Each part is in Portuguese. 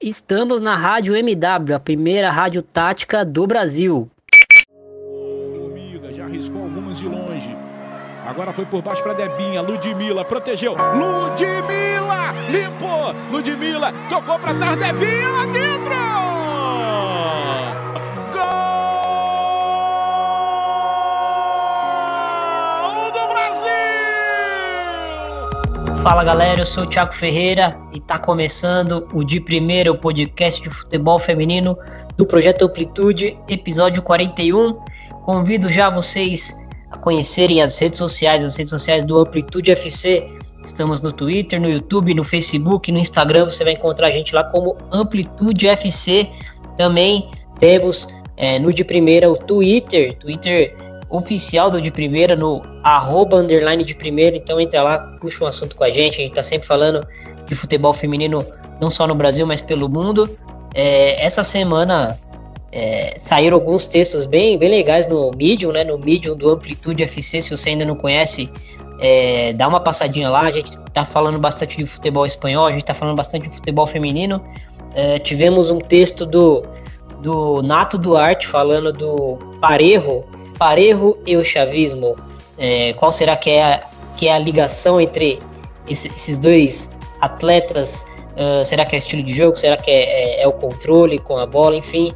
Estamos na Rádio MW, a primeira rádio tática do Brasil. Já arriscou algumas de longe. Agora foi por baixo para Debinha. Ludmilla protegeu. Ludmilla limpou. Ludmilla tocou para trás. Debinha lá dentro. Fala galera, eu sou o Thiago Ferreira e tá começando o De Primeira, o podcast de futebol feminino do Projeto Amplitude, episódio 41. Convido já vocês a conhecerem as redes sociais, as redes sociais do Amplitude FC. Estamos no Twitter, no YouTube, no Facebook, no Instagram. Você vai encontrar a gente lá como Amplitude FC. Também temos é, no de primeira o Twitter, Twitter oficial do de primeira, no arroba underline de primeira. Então entra lá, puxa um assunto com a gente. A gente tá sempre falando de futebol feminino, não só no Brasil, mas pelo mundo. É, essa semana é, saíram alguns textos bem, bem legais no Medium, né? No Medium do Amplitude FC. Se você ainda não conhece, é, dá uma passadinha lá. A gente tá falando bastante de futebol espanhol, a gente tá falando bastante de futebol feminino. É, tivemos um texto do, do Nato Duarte falando do Parejo, Parejo e o chavismo. É, qual será que é, a, que é a ligação entre esse, esses dois atletas? Uh, será que é estilo de jogo? Será que é, é, é o controle com a bola? Enfim,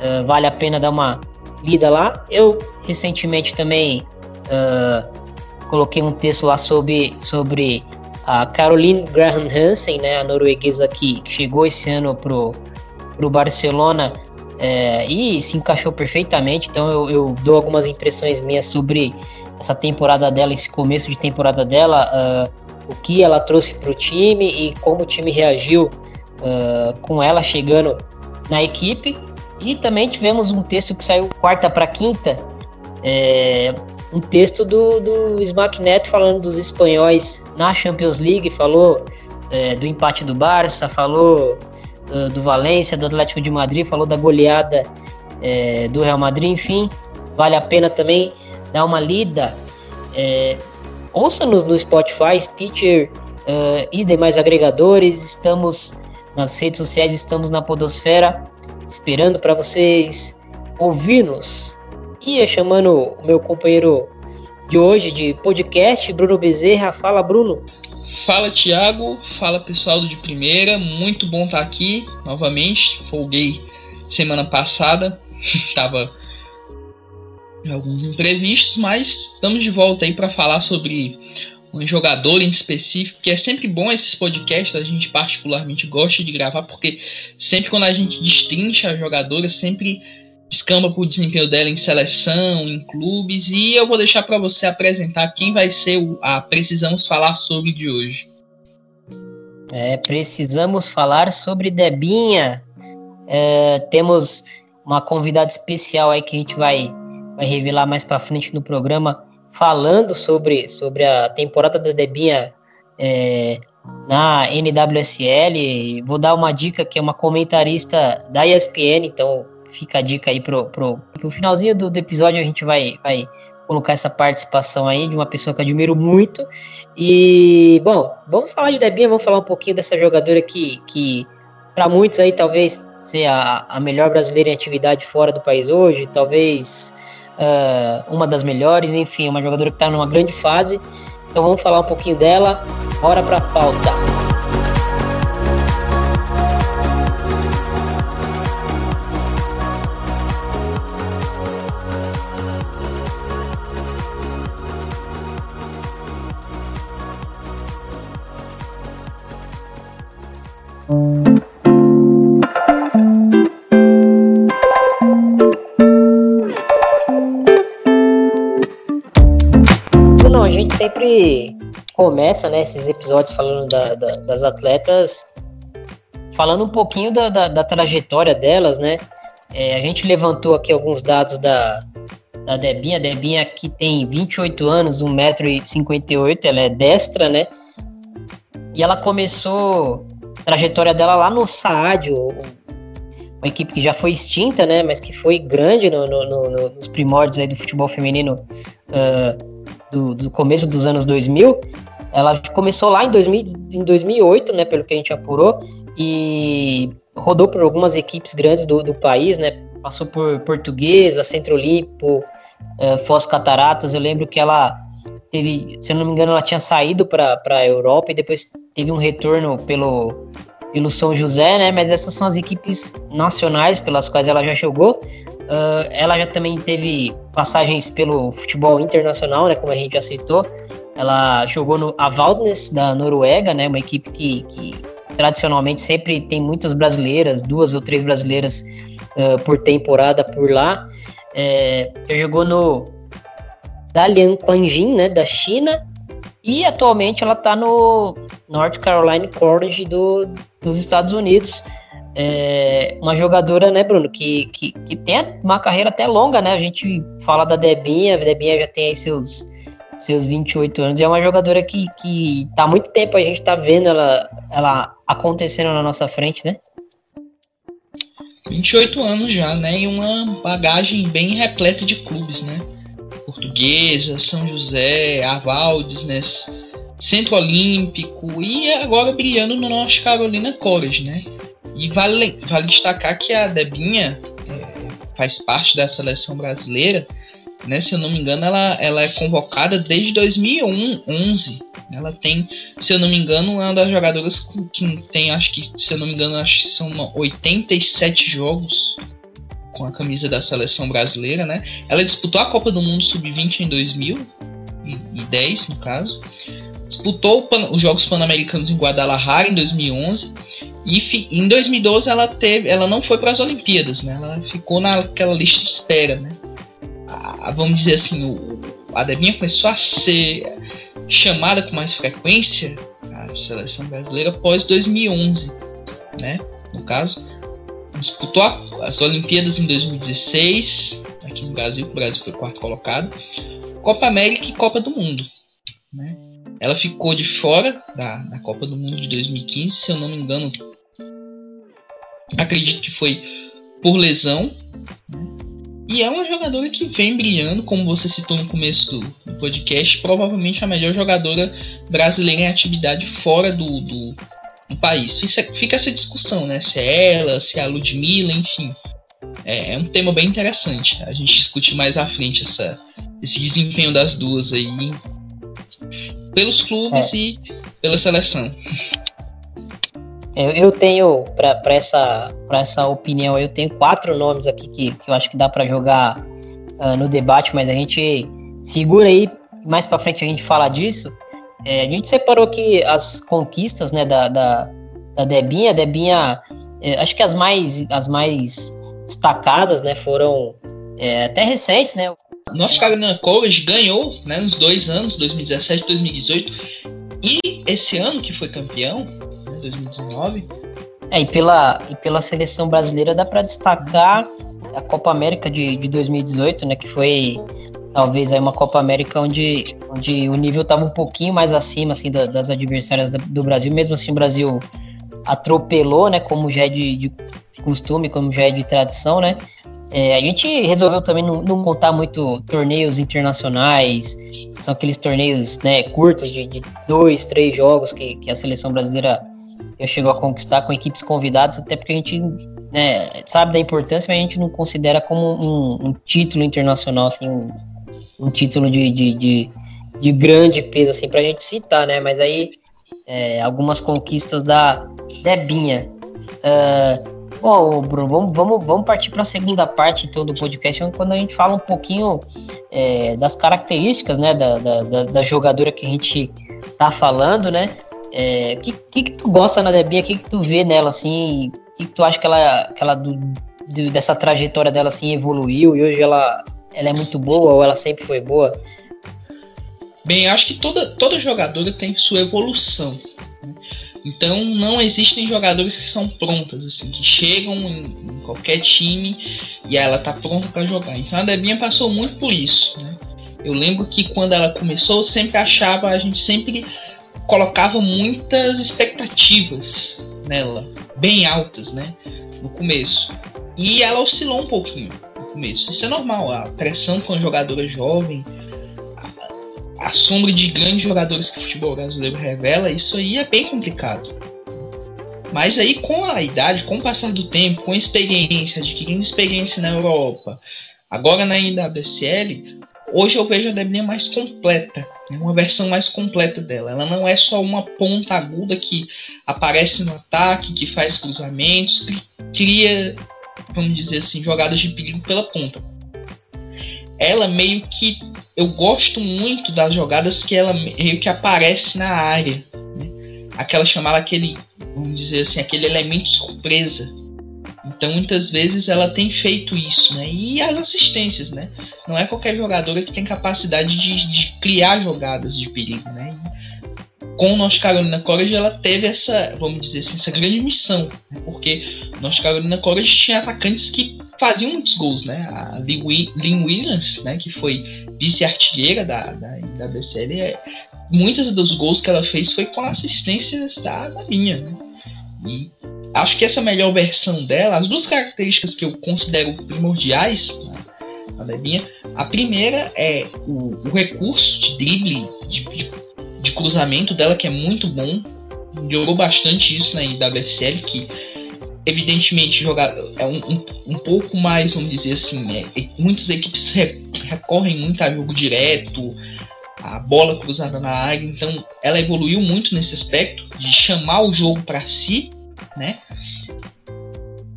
uh, vale a pena dar uma lida lá. Eu recentemente também uh, coloquei um texto lá sobre, sobre a Caroline Graham Hansen, né, a norueguesa que, que chegou esse ano pro, pro Barcelona é, e se encaixou perfeitamente. Então eu, eu, dou algumas impressões minhas sobre essa temporada dela, esse começo de temporada dela, uh, o que ela trouxe para o time e como o time reagiu uh, com ela chegando na equipe. E também tivemos um texto que saiu quarta para quinta, é, um texto do, do Smack Neto falando dos espanhóis na Champions League, falou é, do empate do Barça, falou do, Valência, do Atlético de Madrid, falou da goleada é, do Real Madrid, enfim, vale a pena também dar uma lida. É, Ouça-nos no Spotify, Stitcher uh, e demais agregadores. Estamos nas redes sociais, estamos na Podosfera, esperando para vocês ouvir-nos. E chamando o meu companheiro de hoje de podcast, Bruno Bezerra. Fala, Bruno. Fala Thiago, fala pessoal do de primeira, muito bom estar aqui novamente. Folguei semana passada, tava alguns imprevistos, mas estamos de volta aí para falar sobre um jogador em específico, que é sempre bom esses podcasts, a gente particularmente gosta de gravar, porque sempre quando a gente destrincha a jogadora, sempre descamba para o desempenho dela em seleção, em clubes, e eu vou deixar para você apresentar quem vai ser o a Precisamos Falar sobre de hoje. É, precisamos falar sobre Debinha. É, temos uma convidada especial aí que a gente vai, vai revelar mais para frente no programa, falando sobre, sobre a temporada da Debinha é, na NWSL. Vou dar uma dica que é uma comentarista da ESPN, então fica a dica aí pro, pro, pro finalzinho do, do, episódio a gente vai, vai colocar essa participação aí de uma pessoa que eu admiro muito. E, bom, vamos falar de Debinha, vamos falar um pouquinho dessa jogadora que, que para muitos aí talvez seja a, a, melhor brasileira em atividade fora do país hoje, talvez uh, uma das melhores, enfim, uma jogadora que está numa grande fase. Então vamos falar um pouquinho dela. Bora pra pauta. Começa né, esses episódios falando da, da, das atletas, falando um pouquinho da, da trajetória delas, né? É, a gente levantou aqui alguns dados da, da Debinha. A Debinha que tem 28 anos, 1,58m, ela é destra, né? E ela começou a trajetória dela lá no Saad, uma equipe que já foi extinta, né? Mas que foi grande no, no, no, nos primórdios aí do futebol feminino uh, do, do começo dos anos 2000. Ela começou lá em, 2000, em 2008, né, pelo que a gente apurou, e rodou por algumas equipes grandes do, do país, né? Passou por Portuguesa, Centro Olimpo, uh, Foz Cataratas. Eu lembro que ela teve, se eu não me engano, ela tinha saído para a Europa e depois teve um retorno pelo, pelo São José, né? Mas essas são as equipes nacionais pelas quais ela já jogou. Uh, ela já também teve passagens pelo futebol internacional, né? Como a gente já citou. Ela jogou no Avaldnes da Noruega, né? Uma equipe que, que tradicionalmente sempre tem muitas brasileiras, duas ou três brasileiras uh, por temporada por lá. É, jogou no Dalian Quanjin, né? Da China. E atualmente ela está no North Carolina College do, dos Estados Unidos é uma jogadora, né, Bruno, que, que, que tem uma carreira até longa, né? A gente fala da Debinha, a Debinha já tem aí seus, seus 28 anos, e é uma jogadora que, que tá há muito tempo a gente tá vendo ela, ela acontecendo na nossa frente, né? 28 anos já, né? E uma bagagem bem repleta de clubes, né? Portuguesa, São José, Avaldes, né? Centro Olímpico e agora brilhando no North Carolina College, né? E vale, vale destacar que a Debinha é, faz parte da seleção brasileira. Né, se eu não me engano, ela, ela é convocada desde 2011. Ela tem, se eu não me engano, é uma das jogadoras que, que tem, acho que, se eu não me engano, acho que são 87 jogos com a camisa da seleção brasileira, né? Ela disputou a Copa do Mundo Sub-20 em 2010, no caso. Disputou os Jogos Pan-Americanos em Guadalajara em 2011 e em 2012 ela teve, ela não foi para as Olimpíadas, né? Ela ficou naquela lista de espera, né? A, vamos dizer assim, o, a Debinha começou a ser chamada com mais frequência a seleção brasileira após 2011, né? No caso, disputou as Olimpíadas em 2016 aqui no Brasil, o Brasil foi quarto colocado, Copa América e Copa do Mundo, né? Ela ficou de fora da, da Copa do Mundo de 2015, se eu não me engano, Acredito que foi por lesão. E é uma jogadora que vem brilhando, como você citou no começo do, do podcast, provavelmente a melhor jogadora brasileira em atividade fora do, do, do país. Fica, fica, essa discussão, né? Se é ela, se é a Ludmilla, enfim. É, é, um tema bem interessante. A gente discute mais à frente essa, esse desempenho das duas aí pelos clubes é. e pela seleção. Eu, eu tenho, para essa, essa opinião, eu tenho quatro nomes aqui que, que eu acho que dá para jogar uh, no debate, mas a gente segura aí, mais para frente a gente fala disso. É, a gente separou aqui as conquistas né, da, da, da Debinha. A Debinha, é, acho que as mais, as mais destacadas né, foram é, até recentes, né? North Carolina College ganhou né, nos dois anos, 2017 e 2018, e esse ano que foi campeão, 2019. É, e pela, e pela seleção brasileira dá para destacar a Copa América de, de 2018, né? Que foi talvez aí uma Copa América onde, onde o nível estava um pouquinho mais acima assim, da, das adversárias do, Brasil. Mesmo assim, o Brasil atropelou, né? Como já é de, de costume, como já é de tradição, né? É, a gente resolveu também não, não, contar muito torneios internacionais, são aqueles torneios né, curtos de, de dois, três jogos que, que a seleção brasileira já chegou a conquistar com equipes convidadas, até porque a gente né, sabe da importância, mas a gente não considera como um, um título internacional, assim, um, um título de, de, de, de, grande peso, assim, pra gente citar, né? Mas aí, é, algumas conquistas da Debinha. Uh, Bom, Bruno, vamos, vamos, vamos partir para a segunda parte então, do podcast, quando a gente fala um pouquinho é, das características né, da, da, da, jogadora que a gente tá falando, né? É, que, que, que tu gosta na Debinha? O que, que tu vê nela, assim? O que, que tu acha que ela, que ela do, do, dessa trajetória dela, assim, evoluiu e hoje ela, ela é muito boa ou ela sempre foi boa? Bem, acho que toda, toda jogadora tem sua evolução. Né? Então não existem jogadores que são prontas, assim, que chegam em, em qualquer time e ela tá pronta para jogar. Então a Debinha passou muito por isso. Né? Eu lembro que quando ela começou, eu sempre achava, a gente sempre colocava muitas expectativas nela, bem altas, né? No começo. E ela oscilou um pouquinho no começo. Isso é normal, a pressão com a jogadora jovem, a, sombra de grandes jogadores que o futebol brasileiro revela, isso aí é bem complicado. Mas aí com a idade, com o passar do tempo, com a experiência, adquirindo experiência na Europa, agora na NWSL, hoje eu vejo a Debinha mais completa, né? uma versão mais completa dela. Ela não é só uma ponta aguda que aparece no ataque, que faz cruzamentos, que cria, vamos dizer assim, jogadas de perigo pela ponta. Ela meio que eu gosto muito das jogadas que ela meio que aparece na área. Né? Aquela chamada aquele, vamos dizer assim, aquele elemento surpresa. Então muitas vezes ela tem feito isso, né? E as assistências, né? Não é qualquer jogadora que tem capacidade de, de criar jogadas de perigo, né? E com o North Carolina College ela teve essa, vamos dizer assim, essa grande missão, né? porque o North Carolina College tinha atacantes que faziam muitos gols, né? A Lynn Williams, né, que foi vice-artilheira da, da, da BCL, é, muitos dos gols que ela fez foi com assistências da, da minha, né? E acho que essa melhor versão dela, as duas características que eu considero primordiais na Debinha, a primeira é o, o recurso de drible, de, de, de, cruzamento dela, que é muito bom, melhorou bastante isso na né, WSL, que evidentemente jogar é um, um, um, pouco mais, vamos dizer assim, é, muitas equipes recorrem muito a jogo direto, a bola cruzada na área, então ela evoluiu muito nesse aspecto de chamar o jogo para si, né?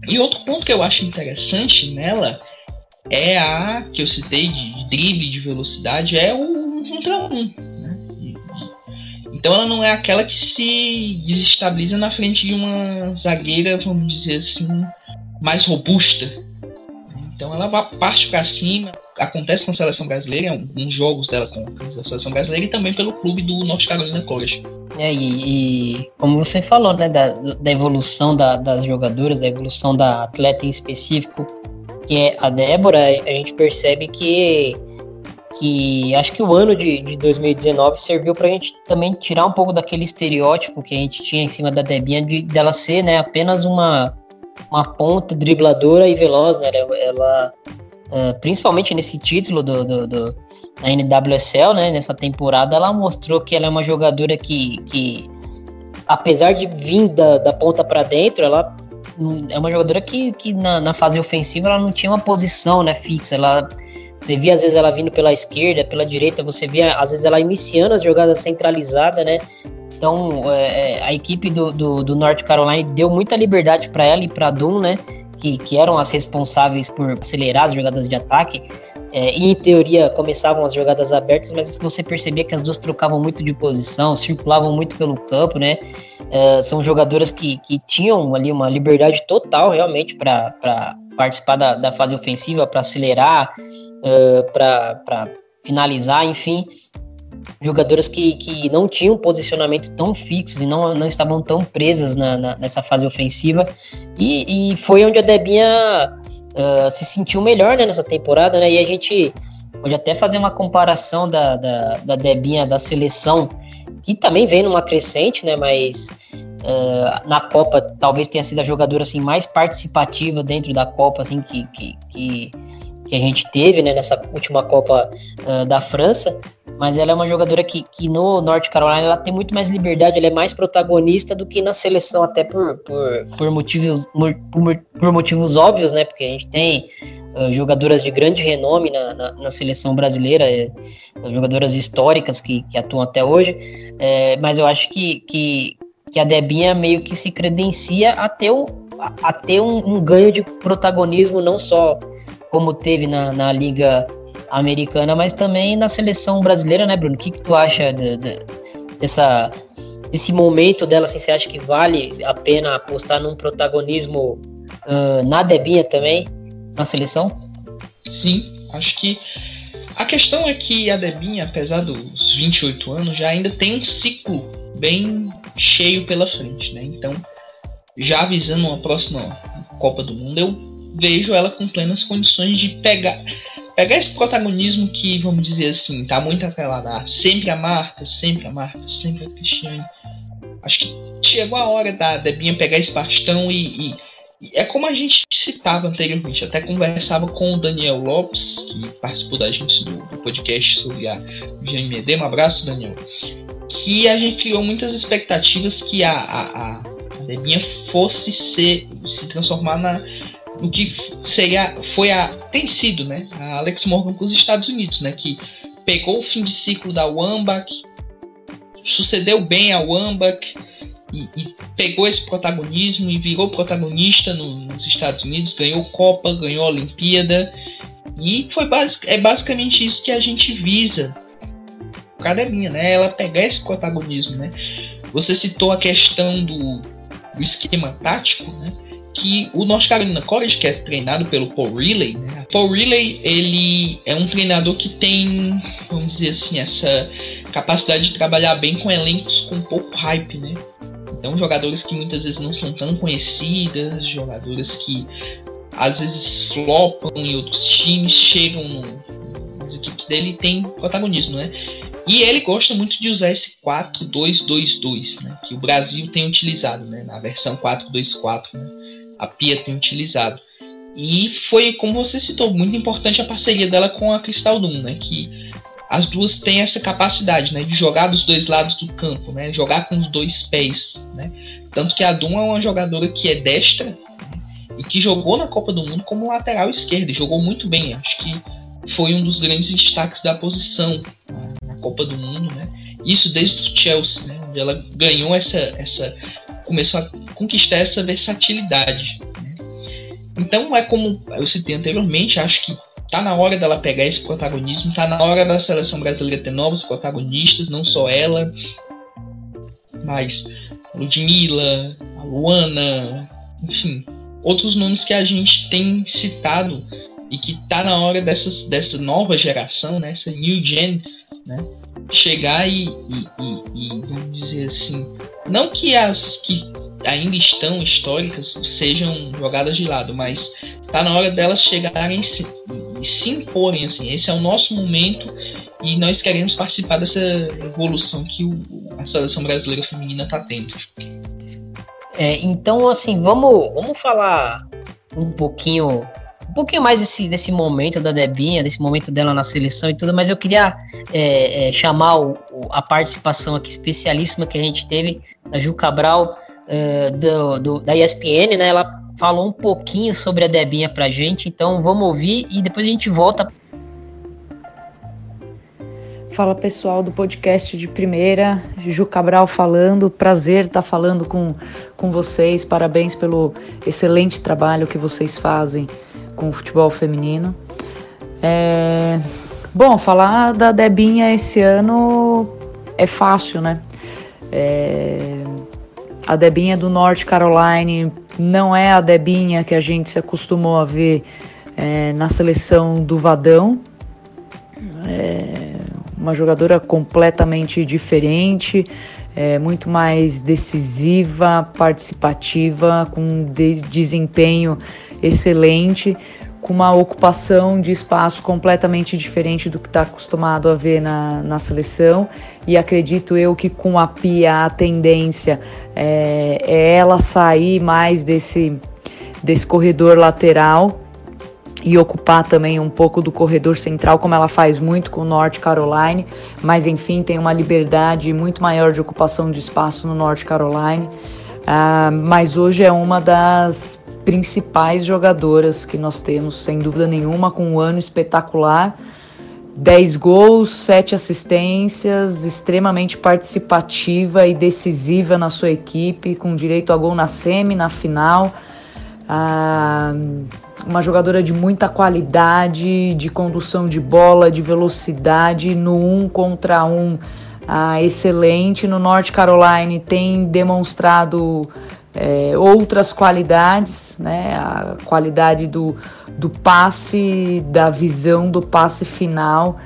E outro ponto que eu acho interessante nela é a que eu citei de drible de velocidade, é o contra um. Então ela não é aquela que se desestabiliza na frente de uma zagueira, vamos dizer assim, mais robusta. Então ela parte para cima. Acontece com a seleção brasileira, uns jogos dela com a seleção brasileira e também pelo clube do North Carolina College. É, e, e como você falou, né, da, da evolução da, das jogadoras, da evolução da atleta em específico, que é a Débora, a gente percebe que que acho que o ano de, de 2019 serviu para a gente também tirar um pouco daquele estereótipo que a gente tinha em cima da Debinha de dela ser né, apenas uma, uma ponta dribladora e veloz, né? Ela, uh, principalmente nesse título do, do, do, da NWSL, né, nessa temporada, ela mostrou que ela é uma jogadora que, que apesar de vir da, da ponta para dentro, ela é uma jogadora que, que na, na fase ofensiva ela não tinha uma posição né, fixa, ela você via às vezes ela vindo pela esquerda, pela direita, você via às vezes ela iniciando as jogadas centralizadas, né? Então é, é a equipe do, do, do, North Carolina deu muita liberdade para ela e para Doom, né? Que, que eram as responsáveis por acelerar as jogadas de ataque. É, e em teoria começavam as jogadas abertas, mas você percebia que as duas trocavam muito de posição, circulavam muito pelo campo, né? É, são jogadoras que, que tinham ali uma liberdade total realmente para participar da, da fase ofensiva, para acelerar, uh, para finalizar, enfim, jogadoras que, que não tinham posicionamento tão fixos e não, não estavam tão presas na, na nessa fase ofensiva. E, e, foi onde a Debinha uh, se sentiu melhor né, nessa temporada, né? E a gente pode até fazer uma comparação da, da, da Debinha da seleção, que também vem numa crescente, né? Mas uh, na Copa talvez tenha sido a jogadora assim, mais participativa dentro da Copa, assim, que, que, que que a gente teve né, nessa última Copa uh, da França, mas ela é uma jogadora que, que no Norte Carolina ela tem muito mais liberdade, ela é mais protagonista do que na seleção, até por, por, por motivos, por, por, motivos óbvios, né? Porque a gente tem uh, jogadoras de grande renome na, na, na seleção brasileira, é, jogadoras históricas que, que atuam até hoje, é, mas eu acho que, que, que a Debinha meio que se credencia a ter, o, a, a ter um, um ganho de protagonismo não só como teve na, na Liga Americana, mas também na seleção brasileira, né, Bruno? O que, que tu acha de, de, dessa, desse momento dela? Assim, você acha que vale a pena apostar num protagonismo uh, na Debinha também, na seleção? Sim, acho que a questão é que a Debinha, apesar dos 28 anos, já ainda tem um ciclo bem cheio pela frente, né? Então, já avisando uma próxima Copa do Mundo, eu vejo ela com plenas condições de pegar pegar esse protagonismo que, vamos dizer assim, tá muito atrelado sempre a Marta, sempre a Marta, sempre a Cristiane. Acho que chegou a hora da Debinha pegar esse bastão e, e, e, é como a gente citava anteriormente, até conversava com o Daniel Lopes, que participou da gente do, do podcast sobre a GMED. Um abraço, Daniel. Que a gente criou muitas expectativas que a, a a Debinha fosse ser, se transformar na, no que seria, foi a, tem sido, né, a Alex Morgan com os Estados Unidos, né, que pegou o fim de ciclo da Wambach, sucedeu bem a Wambach e, e, pegou esse protagonismo e virou protagonista no, nos Estados Unidos, ganhou Copa, ganhou Olimpíada e foi basic, é basicamente isso que a gente visa. Cadelinha, né? Ela pegar esse protagonismo, né? Você citou a questão do, do esquema tático, né? Que o North Carolina College, que é treinado pelo Paul Riley, né? Paul Riley, ele é um treinador que tem, vamos dizer assim, essa capacidade de trabalhar bem com elencos com pouco hype, né? Então, jogadores que muitas vezes não são tão conhecidas, jogadores que às vezes flopam em outros times, chegam no, nas equipes dele e tem protagonismo, né? E ele gosta muito de usar esse 4-2-2-2, né? Que o Brasil tem utilizado, né? Na versão 4-2-4, né? A Pia tem utilizado. E foi, como você citou, muito importante a parceria dela com a Crystal Doom, né? Que as duas têm essa capacidade, né? De jogar dos dois lados do campo, né? Jogar com os dois pés, né? Tanto que a Doom é uma jogadora que é destra né? e que jogou na Copa do Mundo como lateral esquerda e jogou muito bem. Acho que foi um dos grandes destaques da posição na Copa do Mundo, né? Isso desde o Chelsea, né? Onde ela ganhou essa, essa começou a conquistar essa versatilidade. Né? Então é como eu citei anteriormente, acho que tá na hora dela pegar esse protagonismo, tá na hora da seleção brasileira ter novos protagonistas, não só ela, mas a Ludmilla, Luana, enfim, outros nomes que a gente tem citado e que tá na hora dessas, dessa nova geração, né, essa new gen, né, chegar e, e, e, e, vamos dizer assim, não que as que ainda estão históricas sejam jogadas de lado, mas tá na hora delas chegarem se, e se imporem assim. Esse é o nosso momento e nós queremos participar dessa evolução que o, a seleção brasileira feminina está tendo. É, então, assim, vamos, vamos falar um pouquinho pouquinho mais desse, desse momento da Debinha, desse momento dela na seleção e tudo, mas eu queria é, é, chamar o, a participação aqui especialíssima que a gente teve da Ju Cabral, é, do, do, da ESPN, né? Ela falou um pouquinho sobre a Debinha pra gente, então vamos ouvir e depois a gente volta. Fala pessoal do podcast de primeira, Ju Cabral falando, prazer estar falando com, com vocês, parabéns pelo excelente trabalho que vocês fazem com o futebol feminino. É... Bom, falar da Debinha esse ano é fácil, né? É... A Debinha do North Carolina não é a Debinha que a gente se acostumou a ver é, na seleção do Vadão. É uma jogadora completamente diferente, é, muito mais decisiva, participativa, com de desempenho excelente, com uma ocupação de espaço completamente diferente do que está acostumado a ver na, na seleção. E acredito eu que com a Pia a tendência é, é ela sair mais desse, desse corredor lateral e ocupar também um pouco do corredor central, como ela faz muito com o North Carolina, mas enfim, tem uma liberdade muito maior de ocupação de espaço no North Carolina. Uh, mas hoje é uma das principais jogadoras que nós temos, sem dúvida nenhuma, com um ano espetacular. 10 gols, 7 assistências, extremamente participativa e decisiva na sua equipe, com direito a gol na semi, na final. Ah, uma jogadora de muita qualidade, de condução de bola, de velocidade, no um contra um, ah, excelente. No North Carolina tem demonstrado é, outras qualidades, né? A qualidade do, do passe, da visão do passe final,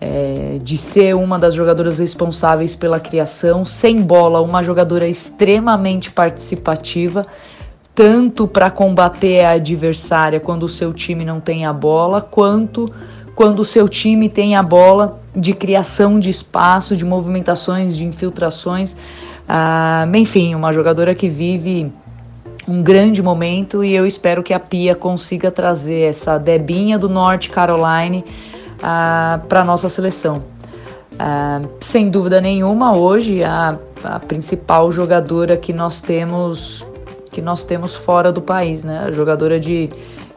é, de ser uma das jogadoras responsáveis pela criação, sem bola, uma jogadora extremamente participativa, tanto para combater a adversária quando o seu time não tem a bola, quanto quando o seu time tem a bola de criação de espaço, de movimentações, de infiltrações. Ah, enfim, uma jogadora que vive um grande momento e eu espero que a Pia consiga trazer essa Debinha do Norte Carolina ah, para nossa seleção. Uh, sem dúvida nenhuma, hoje a, a principal jogadora que nós temos que nós temos fora do país, né? A jogadora de,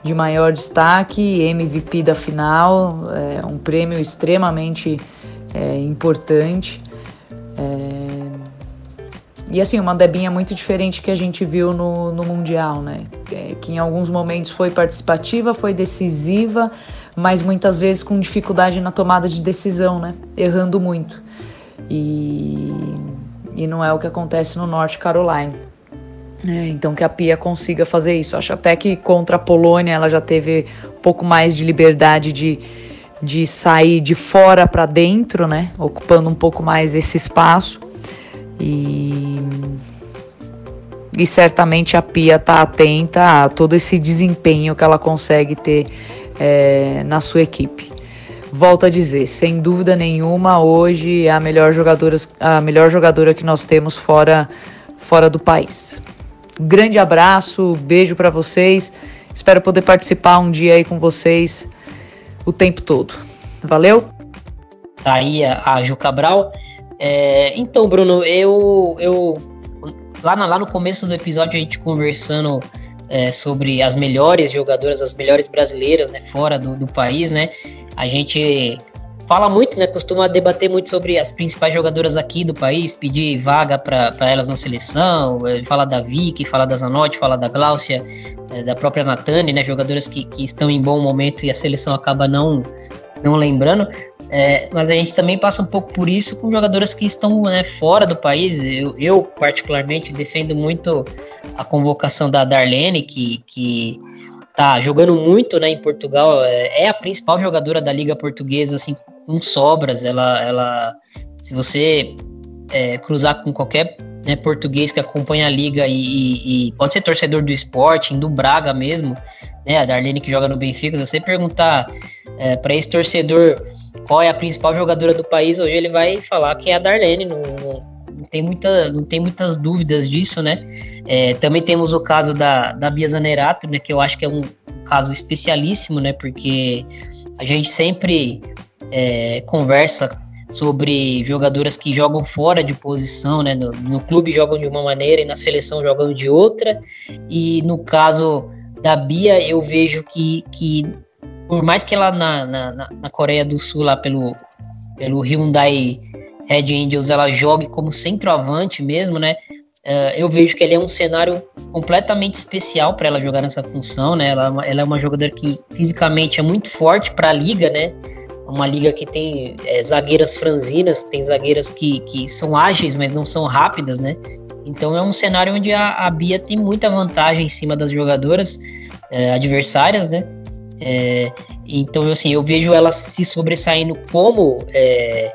de maior destaque, MVP da final, é um prêmio extremamente é, importante. É, e assim, uma Debinha muito diferente que a gente viu no, no Mundial, né? É, que em alguns momentos foi participativa, foi decisiva, mas muitas vezes com dificuldade na tomada de decisão, né? Errando muito. E, e não é o que acontece no North Carolina. É, então que a Pia consiga fazer isso. Acho até que contra a Polônia ela já teve um pouco mais de liberdade de, de sair de fora para dentro, né? Ocupando um pouco mais esse espaço. E, e certamente a Pia está atenta a todo esse desempenho que ela consegue ter é, na sua equipe. Volto a dizer, sem dúvida nenhuma, hoje é a melhor jogadora, a melhor jogadora que nós temos fora, fora do país. Grande abraço, beijo para vocês. Espero poder participar um dia aí com vocês o tempo todo. Valeu? Tá aí a Ju Cabral. É, então, Bruno, eu, eu lá, na, lá no começo do episódio a gente conversando é, sobre as melhores jogadoras, as melhores brasileiras, né, fora do, do país, né? A gente fala muito, né? Costuma debater muito sobre as principais jogadoras aqui do país, pedir vaga para elas na seleção, é, fala da Vicky, fala da Zanotti, fala da Gláucia, é, da própria Natane, né? Jogadoras que, que estão em bom momento e a seleção acaba não, não lembrando. É, mas a gente também passa um pouco por isso com jogadoras que estão né, fora do país. Eu, eu, particularmente, defendo muito a convocação da Darlene, que, que tá jogando muito né, em Portugal. É a principal jogadora da Liga Portuguesa, assim, com sobras. Ela, ela se você é, cruzar com qualquer né, português que acompanha a liga e, e, e, pode ser torcedor do esporte, do Braga mesmo, né, a Darlene que joga no Benfica, se você perguntar é, para esse torcedor qual é a principal jogadora do país, hoje ele vai falar que é a Darlene, não, não, tem, muita, não tem muitas dúvidas disso, né? É, também temos o caso da, da Bia Zanerato, né, que eu acho que é um, um caso especialíssimo, né? Porque a gente sempre é, conversa sobre jogadoras que jogam fora de posição, né? No, no, clube jogam de uma maneira e na seleção jogam de outra. E no caso da Bia, eu vejo que, que por mais que ela na, na, na Coreia do Sul, lá pelo, pelo Hyundai Red Angels, ela jogue como centroavante mesmo, né? Uh, eu vejo que ele é um cenário completamente especial para ela jogar nessa função, né? Ela, ela, é uma jogadora que fisicamente é muito forte para a liga, né? Uma liga que tem é, zagueiras franzinas, tem zagueiras que, que são ágeis, mas não são rápidas, né? Então é um cenário onde a, a Bia tem muita vantagem em cima das jogadoras é, adversárias, né? É, então, assim, eu vejo ela se sobressaindo como é,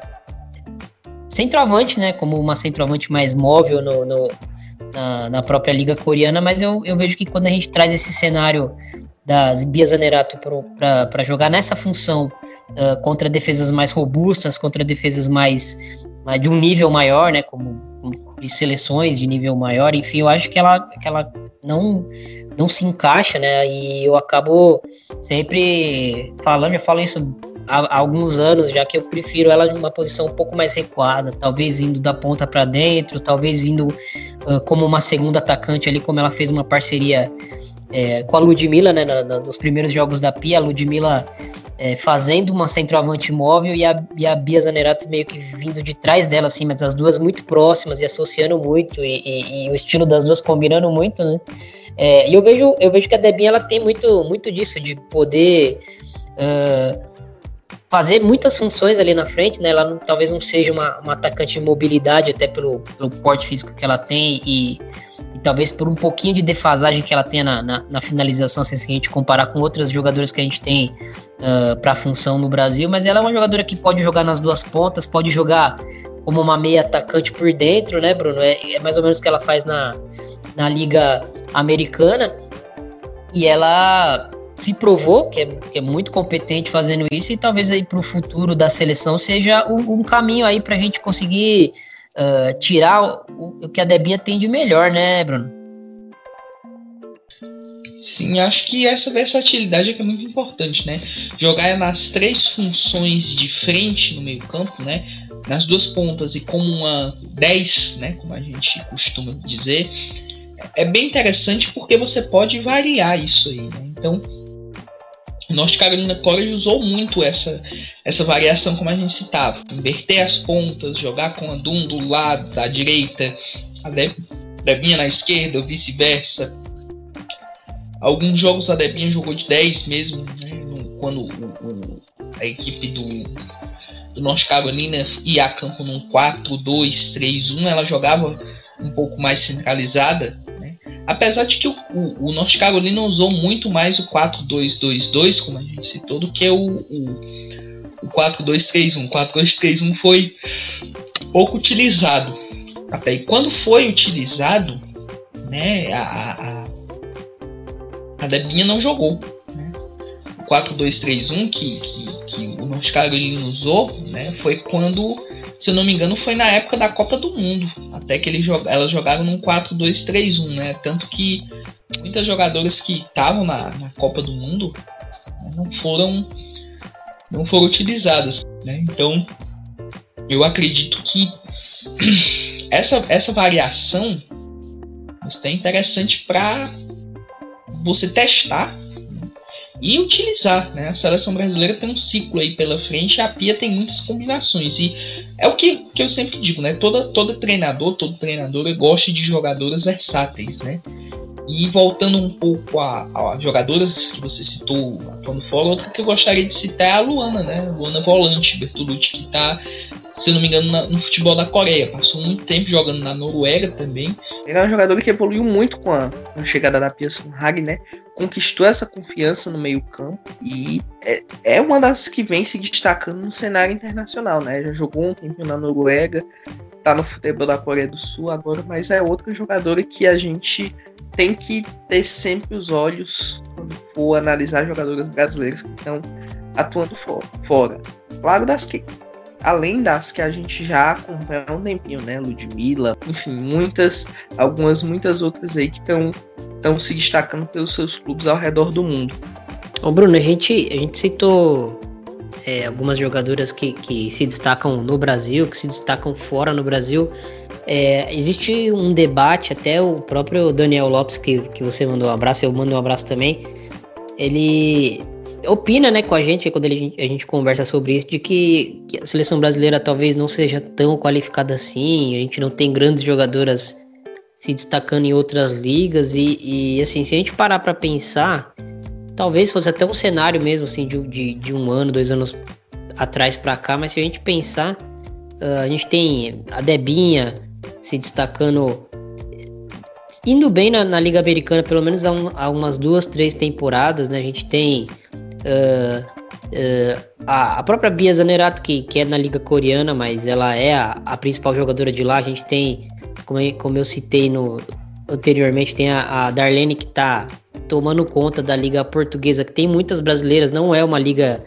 centroavante, né? Como uma centroavante mais móvel no, no na, na, própria liga coreana, mas eu, eu vejo que quando a gente traz esse cenário das Bia Zanerato para jogar nessa função uh, contra defesas mais robustas, contra defesas mais, mais, de um nível maior, né? Como de seleções de nível maior, enfim, eu acho que ela, que ela não não se encaixa, né? E eu acabo sempre falando, eu falo isso há, há alguns anos, já que eu prefiro ela em uma posição um pouco mais recuada, talvez indo da ponta para dentro, talvez indo uh, como uma segunda atacante ali, como ela fez uma parceria é, com a Ludmilla, né? Na, na, nos primeiros jogos da Pia, a Ludmilla é, fazendo uma centroavante móvel e a, e a Bia Zanerato meio que vindo de trás dela, assim, mas as duas muito próximas e associando muito, e, e, e o estilo das duas combinando muito, né? É, e eu vejo, eu vejo que a Debinha ela tem muito, muito disso, de poder uh, fazer muitas funções ali na frente, né? Ela não, talvez não seja uma, uma atacante de mobilidade, até pelo, pelo porte físico que ela tem e, e talvez por um pouquinho de defasagem que ela tenha na, na, na finalização, se a gente comparar com outras jogadoras que a gente tem uh, para a função no Brasil, mas ela é uma jogadora que pode jogar nas duas pontas, pode jogar como uma meia atacante por dentro, né, Bruno? É, é mais ou menos o que ela faz na, na Liga Americana e ela se provou que é, que é muito competente fazendo isso e talvez aí para o futuro da seleção seja um, um caminho aí para a gente conseguir uh, tirar o, o, que a Debinha tem de melhor, né, Bruno? Sim, acho que essa versatilidade é que é muito importante, né? Jogar nas três funções de frente no meio campo, né? nas duas pontas e como uma 10, né, como a gente costuma dizer, é bem interessante porque você pode variar isso aí. Né? Então, o North Carolina College usou muito essa, essa variação, como a gente citava. Inverter as pontas, jogar com a Dum do lado, da direita, a Debinha na esquerda, ou vice-versa. Alguns jogos a Debinha jogou de 10 mesmo, né? quando a equipe do, do North Carolina ia a campo num 4-2-3-1, ela jogava um pouco mais centralizada Apesar de que o, o, o North Carolina usou muito mais o 4-2-2-2, como a gente citou, do que o, o, o 4-2-3-1. O 4-2-3-1 foi pouco utilizado. Até e quando foi utilizado, né, a, a, a Debinha não jogou. Né? O 4-2-3-1 que, que, que o North Carolina usou né, foi quando se eu não me engano, foi na época da Copa do Mundo. Até que ele, elas jogaram num 4-2-3-1, né? Tanto que muitas jogadoras que estavam na, na, Copa do Mundo né, não foram não foram utilizadas, né? Então, eu acredito que essa, essa variação é interessante para você testar e utilizar. Né? A seleção brasileira tem um ciclo aí pela frente, a Pia tem muitas combinações. E é o que, que eu sempre digo, né? Toda, todo treinador, todo treinador gosta de jogadoras versáteis, né? E voltando um pouco a, a jogadoras que você citou atuando fora, outra que eu gostaria de citar é a Luana, né? Luana Volante, Bertolucci, que está se não me engano, na, no futebol da Coreia. Passou muito tempo jogando na Noruega também. Ele é um jogador que evoluiu muito com a, com a chegada da Pia Hag, né? Conquistou essa confiança no meio-campo e é, é, uma das que vem se destacando no cenário internacional, né? Já jogou um tempo na Noruega, tá no futebol da Coreia do Sul agora, mas é outra jogadora que a gente tem que ter sempre os olhos quando for analisar jogadoras brasileiras que estão atuando fora. Claro das que além das que a gente já acompanha há um tempinho, né? Ludmilla, enfim, muitas, algumas, muitas outras aí que estão se destacando pelos seus clubes ao redor do mundo. Ô Bruno, a gente, a gente citou é, algumas jogadoras que, que se destacam no Brasil, que se destacam fora no Brasil. É, existe um debate, até o próprio Daniel Lopes, que, que você mandou um abraço, eu mando um abraço também. Ele, opina né, com a gente quando ele, a gente conversa sobre isso, de que, que, a seleção brasileira talvez não seja tão qualificada assim, a gente não tem grandes jogadoras se destacando em outras ligas, e, e assim, se a gente parar para pensar, talvez fosse até um cenário mesmo assim de, de, de um ano, dois anos atrás para cá, mas se a gente pensar, uh, a gente tem a Debinha se destacando indo bem na, na, Liga Americana, pelo menos há, um, há, umas duas, três temporadas, né? A gente tem Uh, uh, a, a, própria Bia Zanerato, que, que é na Liga Coreana, mas ela é a, a principal jogadora de lá. A gente tem, como, eu, como eu citei no, anteriormente, tem a, a Darlene que está tomando conta da Liga Portuguesa, que tem muitas brasileiras. Não é uma liga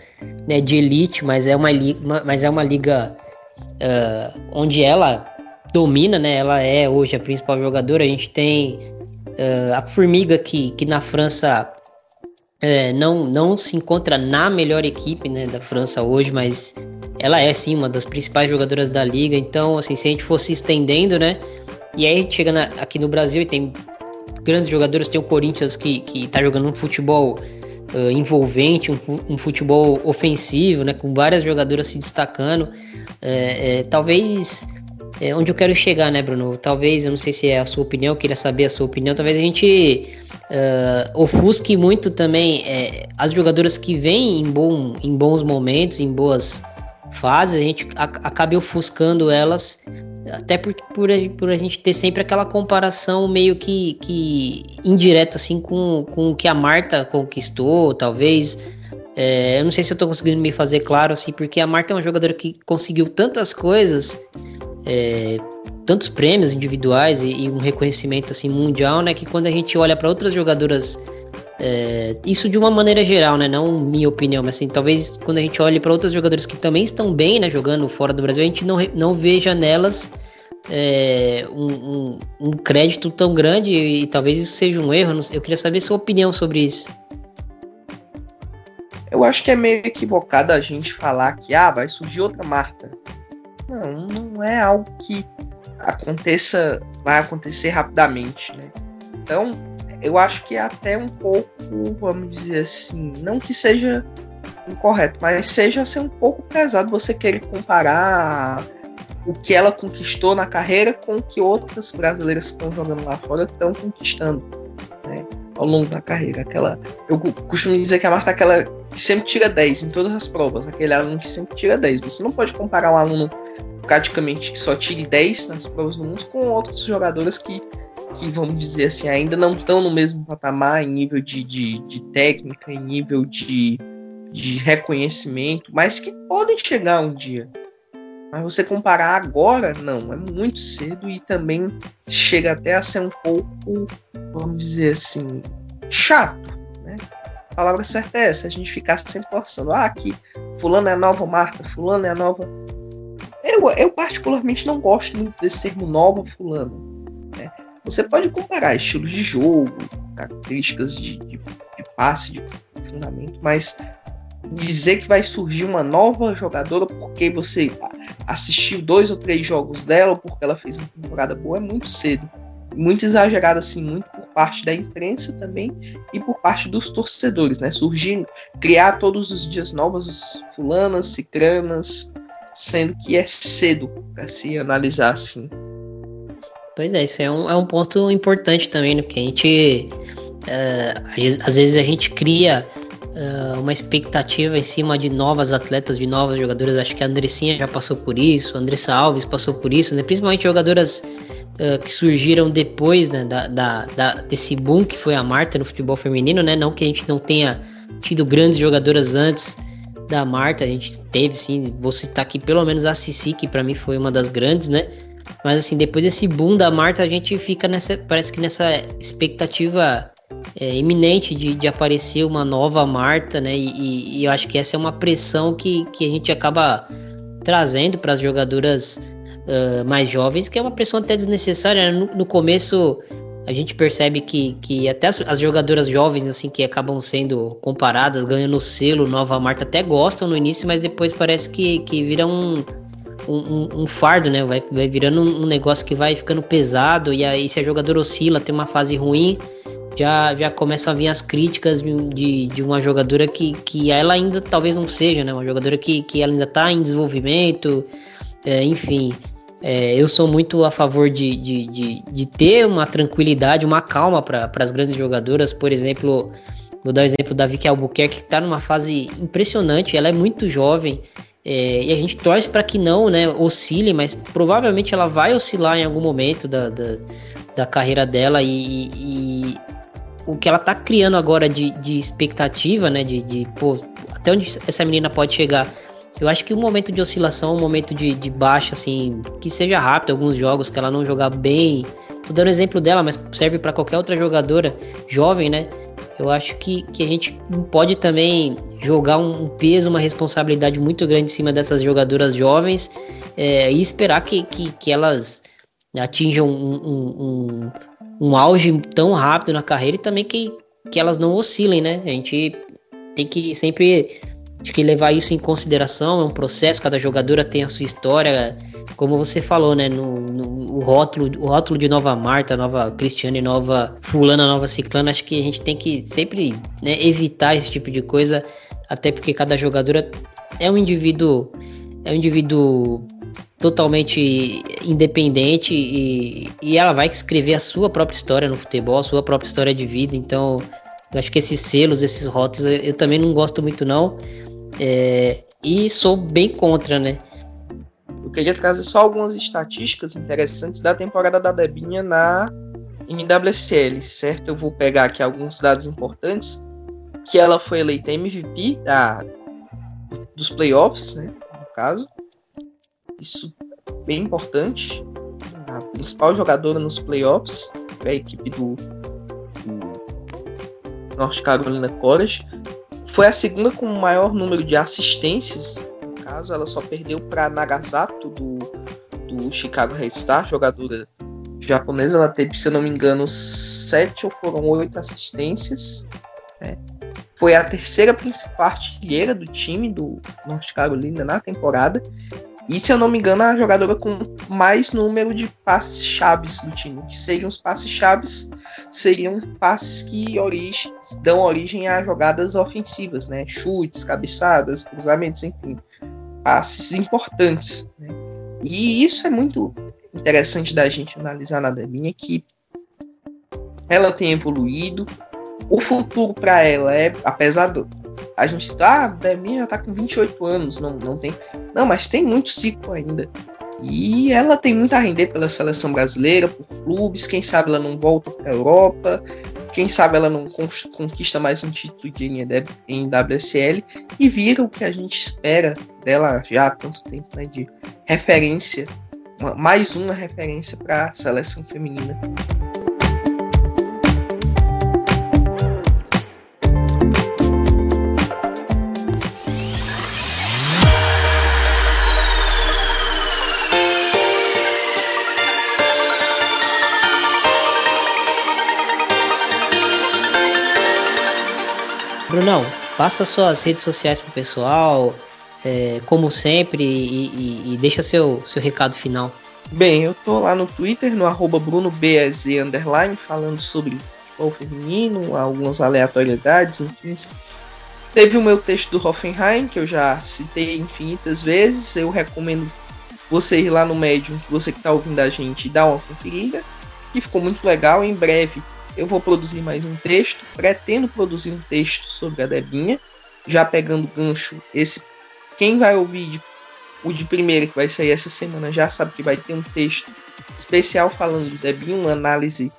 né, de elite, mas é uma, liga, mas é uma liga uh, onde ela domina, né? Ela é hoje a principal jogadora. A gente tem a Formiga, que, que na França é, não, não se encontra na melhor equipe né, da França hoje, mas ela é sim uma das principais jogadoras da liga. Então, assim, se a gente fosse estendendo, né? E aí a gente chega na, aqui no Brasil e tem grandes jogadores, tem o Corinthians que, que tá jogando um futebol uh, envolvente, um, um, futebol ofensivo, né? Com várias jogadoras se destacando. É, é, talvez é, onde eu quero chegar, né, Bruno? Talvez, eu não sei se é a sua opinião, eu queria saber a sua opinião. Talvez a gente uh, ofusque muito também é, as jogadoras que vêm em, bom, em bons momentos, em boas fases, a gente acabe ofuscando elas, até por, por, a, por a gente ter sempre aquela comparação meio que, que indireta assim com, com o que a Marta conquistou, talvez. É, eu não sei se eu tô conseguindo me fazer claro assim, porque a Marta é uma jogadora que conseguiu tantas coisas é, tantos prêmios individuais e, e, um reconhecimento assim mundial, né? Que quando a gente olha para outras jogadoras, é, isso de uma maneira geral, né? Não minha opinião, mas assim, talvez quando a gente olhe para outras jogadoras que também estão bem, né? Jogando fora do Brasil, a gente não, não veja nelas é, um, um, um, crédito tão grande e, e, talvez isso seja um erro. Eu queria saber sua opinião sobre isso. Eu acho que é meio equivocado a gente falar que ah, vai surgir outra Marta não, não é algo que aconteça, vai acontecer rapidamente, né? Então, eu acho que é até um pouco, vamos dizer assim, não que seja incorreto, mas seja ser um pouco pesado você querer comparar o que ela conquistou na carreira com o que outras brasileiras que estão jogando lá fora estão conquistando né, ao longo da carreira. Aquela, eu costumo dizer que a Marta é aquela que sempre tira 10 em todas as provas, aquele aluno que sempre tira 10. Você não pode comparar um aluno praticamente que só tire 10 nas provas do mundo com outros jogadores que, que vamos dizer assim, ainda não estão no mesmo patamar em nível de, de, de técnica, em nível de, de reconhecimento, mas que podem chegar um dia. Mas você comparar agora, não, é muito cedo e também chega até a ser um pouco, vamos dizer assim, chato, né? A palavra certa é essa, a gente ficar sempre forçando, ah, aqui, fulano é a nova marca, fulano é a nova... Eu, eu particularmente não gosto muito desse termo nova fulano, né? Você pode comparar estilos de jogo, características de, de, de passe, de fundamento, mas dizer que vai surgir uma nova jogadora porque você assistiu dois ou três jogos dela porque ela fez uma temporada boa é muito cedo. Muito exagerado, assim, muito por parte da imprensa também e por parte dos torcedores, né? Surgindo, criar todos os dias novas fulanas, cicranas, sendo que é cedo para se analisar assim. Pois é, isso é um, é um ponto importante também, né? Porque a gente. Uh, às vezes a gente cria uh, uma expectativa em cima de novas atletas, de novas jogadoras. Acho que a Andressinha já passou por isso, a Andressa Alves passou por isso, né? principalmente jogadoras uh, que surgiram depois né, da, da, da, desse boom que foi a Marta no futebol feminino, né? Não que a gente não tenha tido grandes jogadoras antes da Marta, a gente teve sim, vou citar aqui pelo menos a Cici, que para mim foi uma das grandes, né? Mas assim, depois desse boom da Marta, a gente fica nessa, parece que nessa expectativa é, iminente de, de, aparecer uma nova Marta, né? E, e, eu acho que essa é uma pressão que, que a gente acaba trazendo para as jogadoras uh, mais jovens, que é uma pressão até desnecessária. Né? No, no, começo a gente percebe que, que até as, as, jogadoras jovens, assim, que acabam sendo comparadas, ganhando o selo Nova Marta, até gostam no início, mas depois parece que, que vira um, um, um, fardo, né? Vai, vai virando um, um negócio que vai ficando pesado, e aí se a jogadora oscila, tem uma fase ruim já, já começam a vir as críticas de, de uma jogadora que, que ela ainda talvez não seja, né? Uma jogadora que, que ela ainda está em desenvolvimento, é, enfim. É, eu sou muito a favor de, de, de, de ter uma tranquilidade, uma calma para as grandes jogadoras. Por exemplo, vou dar o exemplo da Vicky Albuquerque, que está numa fase impressionante. Ela é muito jovem, é, e a gente torce para que não né, oscile, mas provavelmente ela vai oscilar em algum momento da, da, da carreira dela. E, e, o que ela tá criando agora de, de expectativa, né? De, de pô, até onde essa menina pode chegar. Eu acho que um momento de oscilação, um momento de, de baixa, assim, que seja rápido, alguns jogos que ela não jogar bem. Tô dando exemplo dela, mas serve para qualquer outra jogadora jovem, né? Eu acho que, que a gente pode também jogar um peso, uma responsabilidade muito grande em cima dessas jogadoras jovens é, e esperar que, que, que elas atinjam um, um, um auge tão rápido na carreira e também que, que elas não oscilem, né? A gente tem que sempre que levar isso em consideração, é um processo, cada jogadora tem a sua história, como você falou, né? No, no o, rótulo, o rótulo de nova Marta, nova Cristiane, nova Fulana, nova Ciclana, acho que a gente tem que sempre né, evitar esse tipo de coisa, até porque cada jogadora é um indivíduo, é um indivíduo totalmente independente e, e ela vai escrever a sua própria história no futebol, a sua própria história de vida. Então, eu acho que esses selos, esses rótulos, eu, eu também não gosto muito não. É, e sou bem contra, né? Eu queria trazer só algumas estatísticas interessantes da temporada da Debinha na NWSL, certo? Eu vou pegar aqui alguns dados importantes. Que ela foi eleita MVP da, dos playoffs, né? No caso isso bem importante. A principal jogadora nos playoffs é a equipe do, do North Carolina College. Foi a segunda com o maior número de assistências. No caso, ela só perdeu para Nagasato do, do Chicago Red Star, jogadora japonesa. Ela teve, se eu não me engano, sete ou foram oito assistências. Né? Foi a terceira principal artilheira do time do North Carolina na temporada E se eu não me engano, a jogadora com mais número de passes chaves do time. Que seriam os passes chaves, seriam passes que origem, dão origem a jogadas ofensivas, né? Chutes, cabeçadas, cruzamentos, enfim. Passes importantes. Né? E isso é muito interessante da gente analisar na Debinha, que ela tem evoluído. O futuro para ela é, apesar do, a gente ah, a Demi já tá com 28 anos, não, não tem. Não, mas tem muito ciclo ainda. E ela tem muito a render pela seleção brasileira, por clubes, quem sabe ela não volta para a Europa, quem sabe ela não conquista mais um título de em WSL e vira o que a gente espera dela já há tanto tempo, né, de referência, uma, mais uma referência para a seleção feminina. Passa suas redes sociais pro pessoal, é, como sempre, e, e, e, deixa seu, seu recado final. Bem, eu tô lá no Twitter, no arroba BrunoBZ underline, falando sobre futebol feminino, algumas aleatoriedades, enfim. Teve o meu texto do Hoffenheim, que eu já citei infinitas vezes. Eu recomendo você ir lá no Medium, você que está ouvindo a gente, dar uma conferida. Que ficou muito legal. Em breve eu vou produzir mais um texto, pretendo produzir um texto sobre a Debinha, já pegando gancho esse quem vai ouvir de, o de primeira que vai sair essa semana já sabe que vai ter um texto especial falando de Debinha, uma análise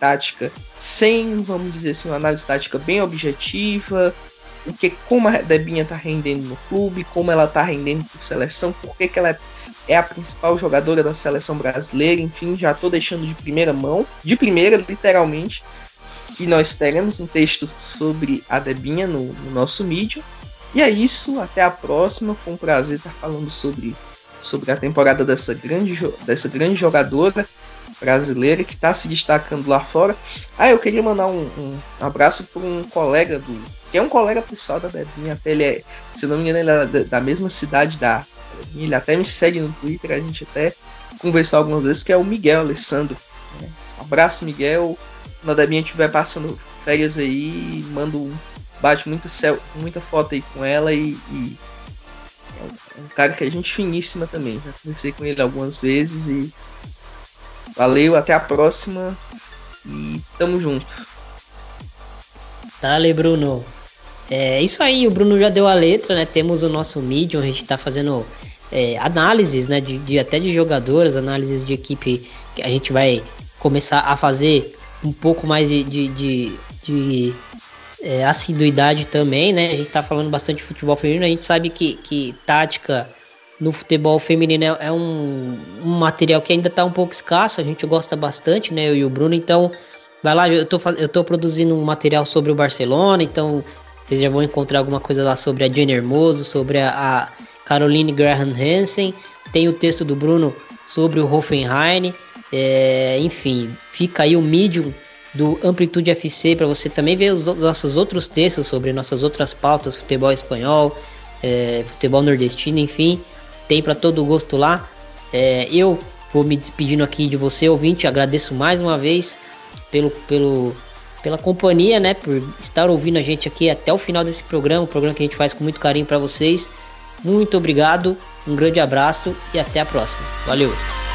tática sem, vamos dizer assim, uma análise tática bem objetiva, o que como a Debinha tá rendendo no clube, como ela tá rendendo por seleção, por que, que ela é é a principal jogadora da seleção brasileira, enfim, já estou deixando de primeira mão, de primeira, literalmente, que nós teremos um texto sobre a Debinha no, no nosso mídia. E é isso, até a próxima. Foi um prazer estar falando sobre, sobre a temporada dessa grande, dessa grande jogadora brasileira que está se destacando lá fora. Ah, eu queria mandar um, um abraço para um colega do. que é um colega pessoal da Debinha, até ele é, se não me engano, ele é da, da mesma cidade da, ele até me segue no Twitter, a gente até conversou algumas vezes, que é o Miguel Alessandro. Né? abraço, Miguel. Quando a minha estiver passando férias aí, mando um, bate muita, muita foto aí com ela e, e é um cara que é gente finíssima também. Já conversei com ele algumas vezes e valeu, até a próxima e tamo junto. Dale, Bruno. É isso aí, o Bruno já deu a letra, né? Temos o nosso Medium, a gente tá fazendo é, análises, né? De, de, até de jogadores, análises de equipe que a gente vai começar a fazer um pouco mais de, de, de, de é, assiduidade também, né? A gente tá falando bastante de futebol feminino, a gente sabe que, que tática no futebol feminino é, é um, um, material que ainda tá um pouco escasso, a gente gosta bastante, né? Eu e o Bruno, então vai lá, eu tô, eu tô produzindo um material sobre o Barcelona, então vocês já vão encontrar alguma coisa lá sobre a Jane Hermoso, sobre a, a Caroline Graham Hansen. Tem o texto do Bruno sobre o Hoffenheim. É, enfim, fica aí o Medium do Amplitude FC para você também ver os nossos outros textos sobre nossas outras pautas, futebol espanhol, é, futebol nordestino, enfim, tem para todo gosto lá. É, eu vou me despedindo aqui de você, ouvinte, agradeço mais uma vez pelo, pelo pela companhia, né, por estar ouvindo a gente aqui até o final desse programa, um programa que a gente faz com muito carinho para vocês. Muito obrigado, um grande abraço e até a próxima. Valeu!